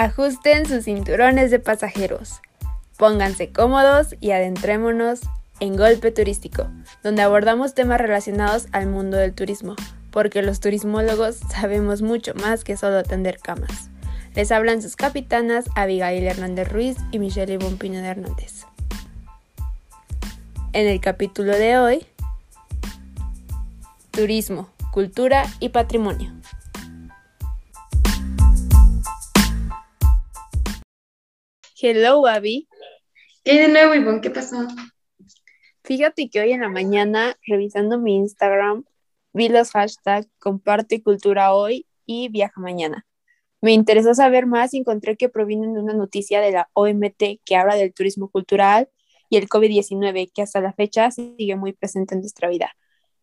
Ajusten sus cinturones de pasajeros. Pónganse cómodos y adentrémonos en Golpe Turístico, donde abordamos temas relacionados al mundo del turismo, porque los turismólogos sabemos mucho más que solo atender camas. Les hablan sus capitanas Abigail Hernández Ruiz y Michelle Ivonne de Hernández. En el capítulo de hoy, Turismo, Cultura y Patrimonio. Hello, Abby. ¿Qué de nuevo, Ivonne? ¿Qué pasó? Fíjate que hoy en la mañana, revisando mi Instagram, vi los hashtags Comparte Cultura Hoy y Viaja Mañana. Me interesó saber más y encontré que provienen de una noticia de la OMT que habla del turismo cultural y el COVID-19, que hasta la fecha sigue muy presente en nuestra vida.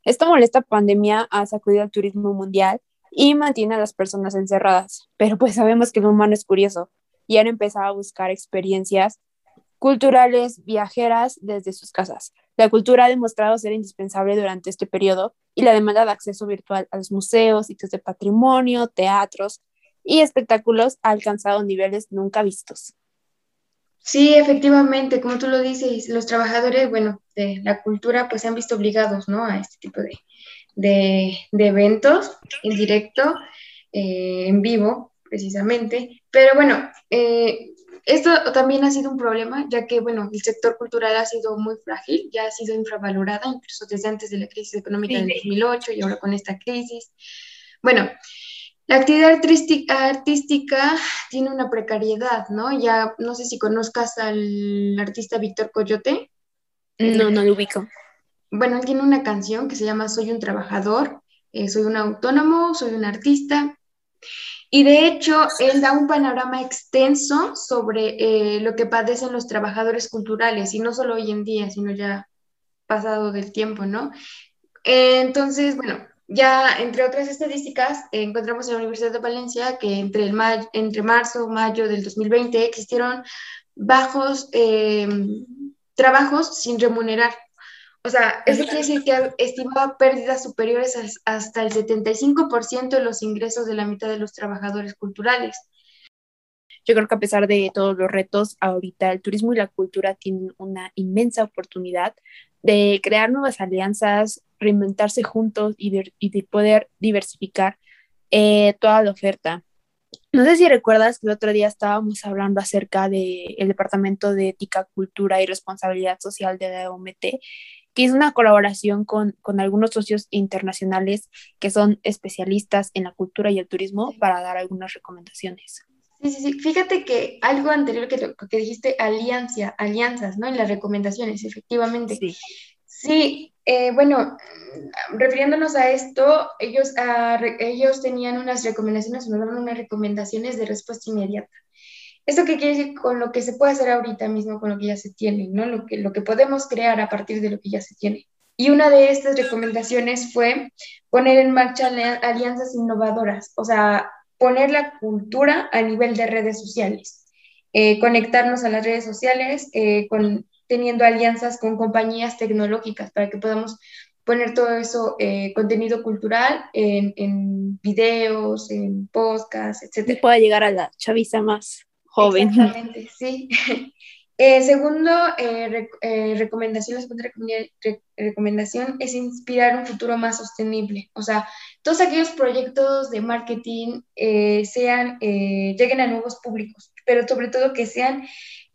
Esta molesta pandemia ha sacudido al turismo mundial y mantiene a las personas encerradas, pero pues sabemos que el humano es curioso y han empezado a buscar experiencias culturales viajeras desde sus casas. La cultura ha demostrado ser indispensable durante este periodo y la demanda de acceso virtual a los museos, sitios de patrimonio, teatros y espectáculos ha alcanzado niveles nunca vistos. Sí, efectivamente, como tú lo dices, los trabajadores, bueno, de la cultura, pues se han visto obligados, ¿no? A este tipo de, de, eventos en directo, eh, en vivo, precisamente. Pero bueno, eh, esto también ha sido un problema, ya que, bueno, el sector cultural ha sido muy frágil, ya ha sido infravalorada, incluso desde antes de la crisis económica del 2008 y ahora con esta crisis. Bueno, la actividad artística, tiene una precariedad, ¿no? Ya no sé si conozcas al artista Víctor Coyote. No, no lo ubico. Bueno, él tiene una canción que se llama Soy un trabajador, eh, soy un autónomo, soy un artista. Y de hecho, él da un panorama extenso sobre eh, lo que padecen los trabajadores culturales, y no solo hoy en día, sino ya pasado del tiempo, ¿no? entonces, bueno, ya entre otras estadísticas, encontramos en la Universidad de Valencia que entre, el entre marzo y mayo del 2020 existieron bajos eh, trabajos sin remunerar o sea, eso quiere decir que estimaba pérdidas superiores hasta el 75% de los ingresos de la mitad de los trabajadores culturales. Yo creo que a pesar de todos los retos, ahorita el turismo y la cultura tienen una inmensa oportunidad de crear nuevas alianzas, reinventarse juntos y de, poder diversificar eh, toda la oferta. No sé si recuerdas que el otro día estábamos hablando acerca del Departamento de Ética, Cultura y Responsabilidad Social de la OMT que una colaboración con, con, algunos socios internacionales que son especialistas en la cultura y el turismo para dar algunas recomendaciones. Sí, sí, sí. Fíjate que algo anterior que, que dijiste, alianza, alianzas, ¿no? En las recomendaciones, efectivamente. Sí. Sí, eh, bueno, refiriéndonos a esto, ellos, uh, ellos tenían unas recomendaciones, nos daban unas recomendaciones de respuesta inmediata. ¿Esto qué quiere decir con lo que se puede hacer ahorita mismo, con lo que ya se tiene, ¿no? Lo que, lo que podemos crear a partir de lo que ya se tiene. Y una de estas recomendaciones fue poner en marcha alianzas innovadoras, o sea, poner la cultura a nivel de redes sociales, eh, conectarnos a las redes sociales, eh, con, teniendo alianzas con compañías tecnológicas para que podamos poner todo eso, eh, contenido cultural, en, videos, en podcasts, etc. Y pueda llegar a la chaviza más joven. Exactamente, sí. Eh, segundo, eh, eh, recomendación, la segunda recomendación es inspirar un futuro más sostenible. O sea, todos aquellos proyectos de marketing sean, lleguen a nuevos públicos, pero sobre todo que sean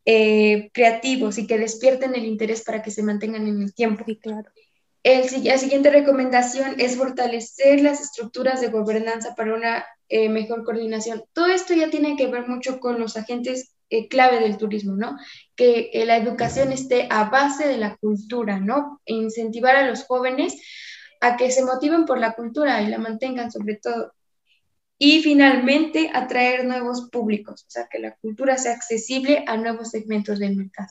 creativos y que despierten el interés para que se mantengan en el tiempo. Sí, claro. El, la siguiente recomendación es fortalecer las estructuras de gobernanza para una eh, mejor coordinación. Todo esto ya tiene que ver mucho con los agentes eh, clave del turismo, ¿no? Que eh, la educación esté a base de la cultura, ¿no? incentivar a los jóvenes a que se motiven por la cultura y la mantengan sobre todo. Y finalmente, atraer nuevos públicos, o sea, que la cultura sea accesible a nuevos segmentos del mercado.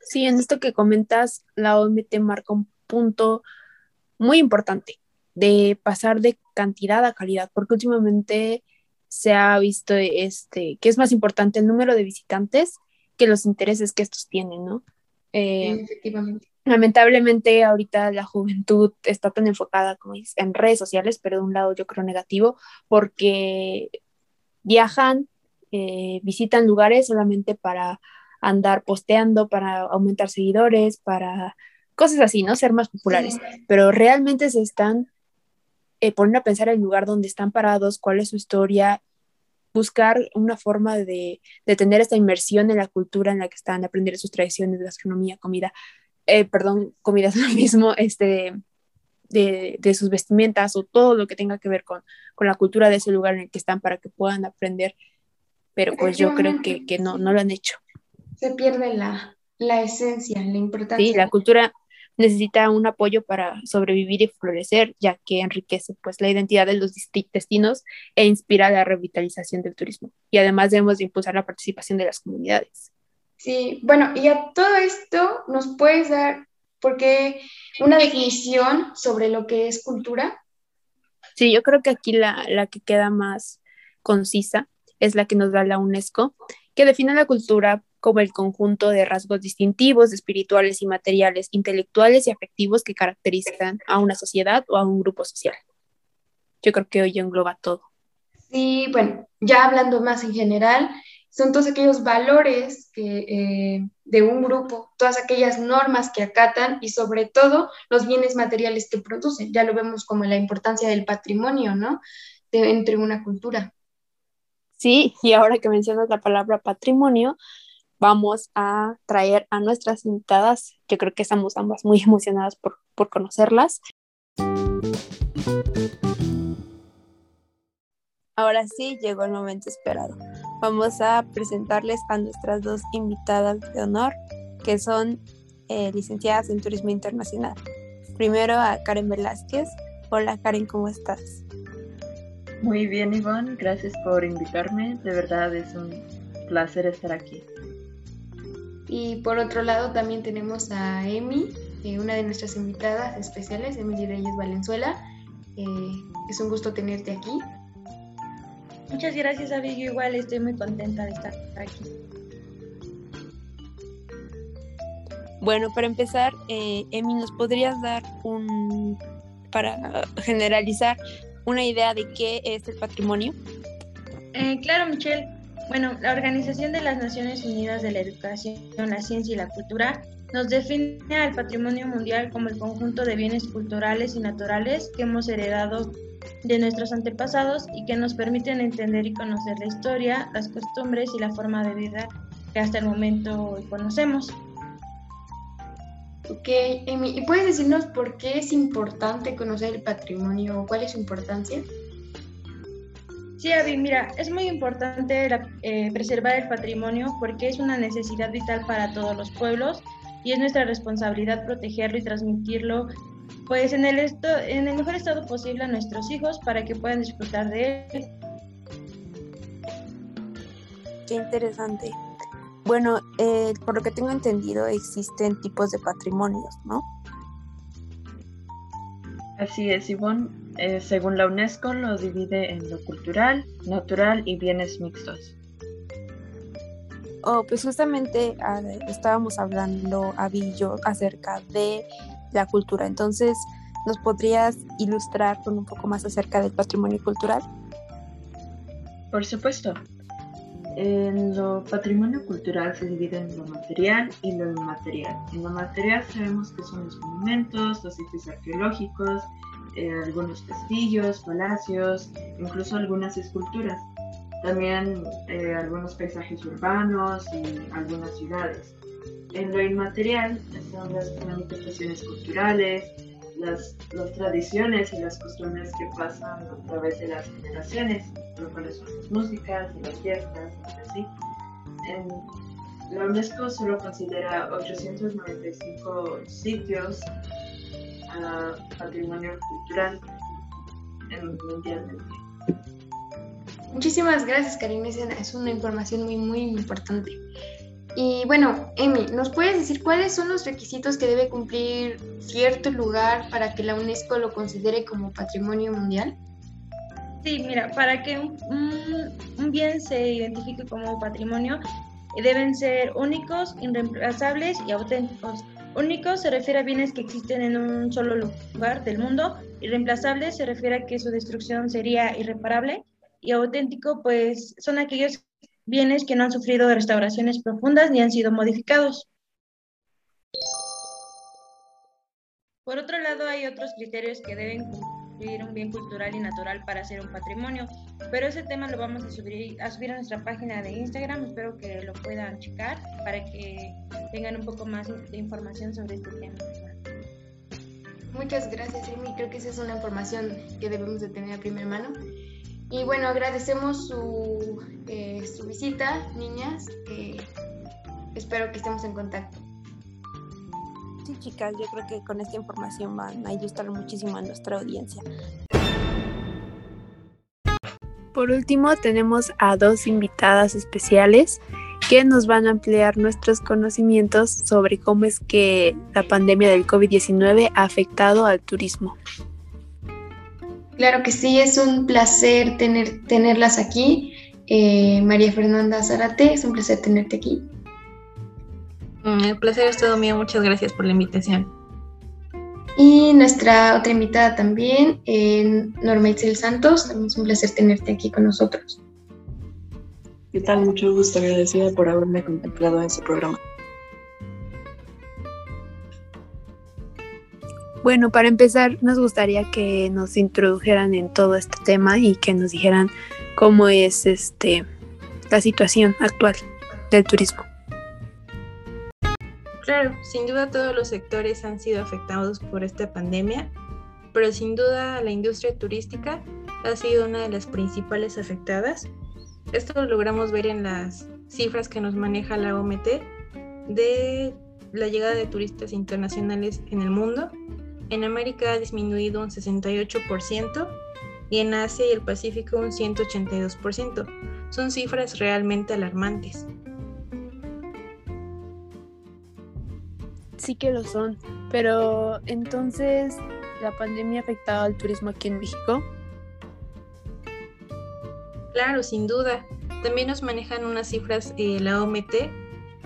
Sí, en esto que comentas, la OMT marca un punto muy importante de pasar de cantidad a calidad, porque últimamente se ha visto este, que es más importante el número de visitantes que los intereses que estos tienen, ¿no? Eh, efectivamente. Lamentablemente ahorita la juventud está tan enfocada como en redes sociales, pero de un lado yo creo negativo, porque viajan eh, visitan lugares solamente para andar posteando, para aumentar seguidores, para cosas así, ¿no? Ser más populares. Pero realmente se están eh, poniendo a pensar el lugar donde están parados, cuál es su historia, buscar una forma de, tener esta inmersión en la cultura en la que están, aprender sus tradiciones, gastronomía, comida, eh, perdón, comida es lo mismo, este, de, sus vestimentas o todo lo que tenga que ver con, con la cultura de ese lugar en el que están para que puedan aprender. Pero pues yo creo que, que no, no lo han hecho. Se pierde la, la esencia, la importancia. Sí, la cultura necesita un apoyo para sobrevivir y florecer, ya que enriquece pues la identidad de los destinos e inspira la revitalización del turismo. Y además debemos de impulsar la participación de las comunidades. Sí, bueno, y a todo esto nos puedes dar porque una definición sobre lo que es cultura. Sí, yo creo que aquí la, que queda más concisa es la que nos da la UNESCO, que define la cultura como el conjunto de rasgos distintivos, espirituales y materiales, intelectuales y afectivos que caracterizan a una sociedad o a un grupo social. Yo creo que hoy engloba todo. Sí, bueno, ya hablando más en general, son todos aquellos valores que, eh, de un grupo, todas aquellas normas que acatan y sobre todo los bienes materiales que producen. Ya lo vemos como la importancia del patrimonio, ¿no? De, entre una cultura. Sí, y ahora que mencionas la palabra patrimonio, vamos a traer a nuestras invitadas. Yo creo que estamos ambas muy emocionadas por, conocerlas. Ahora sí llegó el momento esperado vamos a presentarles a nuestras dos invitadas de honor, que son eh, licenciadas en Turismo Internacional. Primero a Karen Velázquez. Hola Karen, ¿cómo estás? Muy bien, Ivonne, gracias por invitarme. De verdad es un placer estar aquí. Y por otro lado también tenemos a Emi, eh, una de nuestras invitadas especiales, Emily Reyes Valenzuela. Eh, es un gusto tenerte aquí. Muchas gracias, Abigail. Igual estoy muy contenta de estar aquí. Bueno, para empezar, eh, Emi, ¿nos podrías dar un, para generalizar, una idea de qué es el patrimonio? Eh, claro, Michelle. Bueno, la Organización de las Naciones Unidas de la Educación, la Ciencia y la Cultura nos define al patrimonio mundial como el conjunto de bienes culturales y naturales que hemos heredado de nuestros antepasados y que nos permiten entender y conocer la historia, las costumbres y la forma de vida que hasta el momento conocemos. Ok, Emi, ¿y puedes decirnos por qué es importante conocer el patrimonio? ¿Cuál es su importancia? Sí, Avi, mira, es muy importante eh, preservar el patrimonio porque es una necesidad vital para todos los pueblos y es nuestra responsabilidad protegerlo y transmitirlo pues en el, en el mejor estado posible a nuestros hijos para que puedan disfrutar de él. Qué interesante. Bueno, eh, por lo que tengo entendido, existen tipos de patrimonios, ¿no? Así es, Ivonne. Eh, según la UNESCO, lo divide en lo cultural, natural y bienes mixtos. Oh, pues justamente ah, estábamos hablando, Avi y yo, acerca de la cultura. Entonces, ¿nos podrías ilustrar con un poco más acerca del patrimonio cultural? Por supuesto. En lo patrimonio cultural se divide en lo material y lo inmaterial. En lo material sabemos que son los monumentos, los sitios arqueológicos, eh, algunos castillos, palacios, incluso algunas esculturas. También eh, algunos paisajes urbanos y algunas ciudades. En lo inmaterial están las manifestaciones culturales, las, tradiciones y las costumbres que pasan a través de las generaciones, lo cuales son las músicas y las fiestas, y así. En, la UNESCO solo considera 895 sitios a patrimonio cultural mundialmente. Muchísimas gracias, Karina. Es una información muy, muy importante. Y bueno, Emi, ¿nos puedes decir cuáles son los requisitos que debe cumplir cierto lugar para que la UNESCO lo considere como patrimonio mundial? Sí, mira, para que un, bien se identifique como patrimonio, deben ser únicos, irreemplazables y auténticos. Únicos se refiere a bienes que existen en un solo lugar del mundo. Irreemplazables se refiere a que su destrucción sería irreparable. Y auténtico, pues son aquellos bienes que no han sufrido restauraciones profundas ni han sido modificados. Por otro lado, hay otros criterios que deben cumplir un bien cultural y natural para ser un patrimonio, pero ese tema lo vamos a subir, a subir a nuestra página de Instagram, espero que lo puedan checar para que tengan un poco más de información sobre este tema. Muchas gracias, Amy. Creo que esa es una información que debemos de tener a primera mano. Y bueno, agradecemos su, eh, su visita, niñas. Eh, espero que estemos en contacto. Sí, chicas, yo creo que con esta información van a ayudar muchísimo a nuestra audiencia. Por último, tenemos a dos invitadas especiales que nos van a ampliar nuestros conocimientos sobre cómo es que la pandemia del COVID-19 ha afectado al turismo. Claro que sí, es un placer tener, tenerlas aquí. Eh, María Fernanda Zarate, es un placer tenerte aquí. Mm, el placer es todo mío, muchas gracias por la invitación. Y nuestra otra invitada también, eh, Norma Itzel Santos, también es un placer tenerte aquí con nosotros. ¿Qué tal? Mucho gusto, agradecida por haberme contemplado en su programa. Bueno, para empezar, nos gustaría que nos introdujeran en todo este tema y que nos dijeran cómo es este la situación actual del turismo. Claro, sin duda todos los sectores han sido afectados por esta pandemia, pero sin duda la industria turística ha sido una de las principales afectadas esto lo logramos ver en las cifras que nos maneja la OMT de la llegada de turistas internacionales en el mundo. En América ha disminuido un 68% y en Asia y el Pacífico un 182%. Son cifras realmente alarmantes. Sí que lo son, pero entonces la pandemia ha afectado al turismo aquí en México. Claro, sin duda. También nos manejan unas cifras eh, la OMT,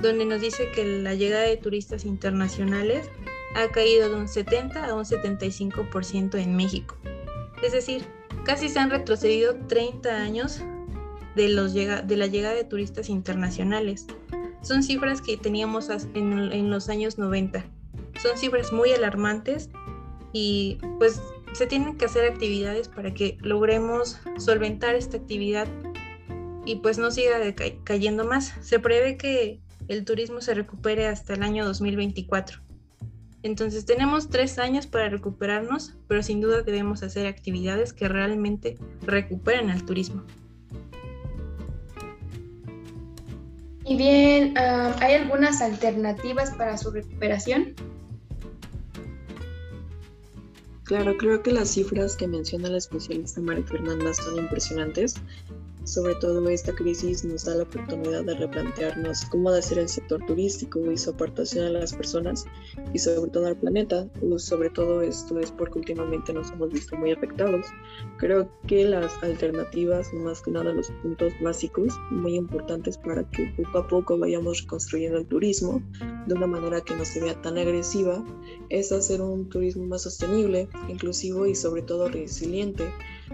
donde nos dice que la llegada de turistas internacionales ha caído de un 70 a un 75% en México. Es decir, casi se han retrocedido 30 años de, los de la llegada de turistas internacionales. Son cifras que teníamos en, los años 90. Son cifras muy alarmantes y pues se tienen que hacer actividades para que logremos solventar esta actividad y pues no siga cayendo más. Se prevé que el turismo se recupere hasta el año 2024. Entonces tenemos tres años para recuperarnos, pero sin duda debemos hacer actividades que realmente recuperen al turismo. Y bien, ¿hay algunas alternativas para su recuperación? Claro, creo que las cifras que menciona la especialista María Fernanda son impresionantes sobre todo esta crisis nos da la oportunidad de replantearnos cómo debe ser el sector turístico y su aportación a las personas y sobre todo al planeta. Sobre todo esto es porque últimamente nos hemos visto muy afectados. Creo que las alternativas, más que nada los puntos básicos, muy importantes para que poco a poco vayamos reconstruyendo el turismo de una manera que no se vea tan agresiva, es hacer un turismo más sostenible, inclusivo y sobre todo resiliente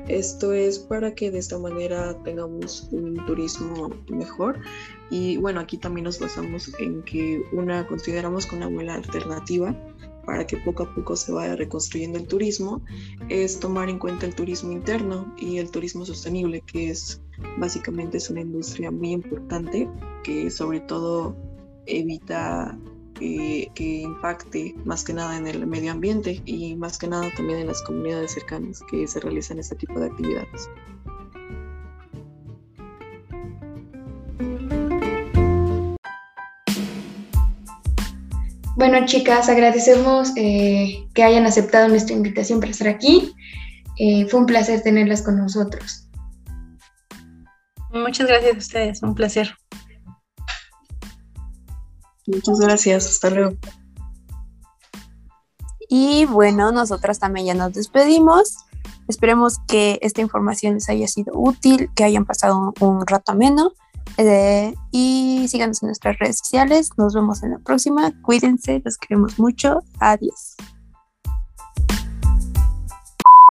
esto es para que de esta manera tengamos un turismo mejor. Y bueno, aquí también nos basamos en que una consideramos que una buena alternativa para que poco a poco se vaya reconstruyendo el turismo es tomar en cuenta el turismo interno y el turismo sostenible, que es básicamente es una industria muy importante que sobre todo evita eh, que impacte más que nada en el medio ambiente y más que nada también en las comunidades cercanas que se realizan este tipo de actividades. Bueno, chicas, agradecemos eh, que hayan aceptado nuestra invitación para estar aquí. Eh, fue un placer tenerlas con nosotros. Muchas gracias a ustedes, un placer. Muchas gracias, hasta luego. Y bueno, nosotras también ya nos despedimos. Esperemos que esta información les haya sido útil, que hayan pasado un, rato ameno. Eh, y síganos en nuestras redes sociales. Nos vemos en la próxima. Cuídense, los queremos mucho. Adiós.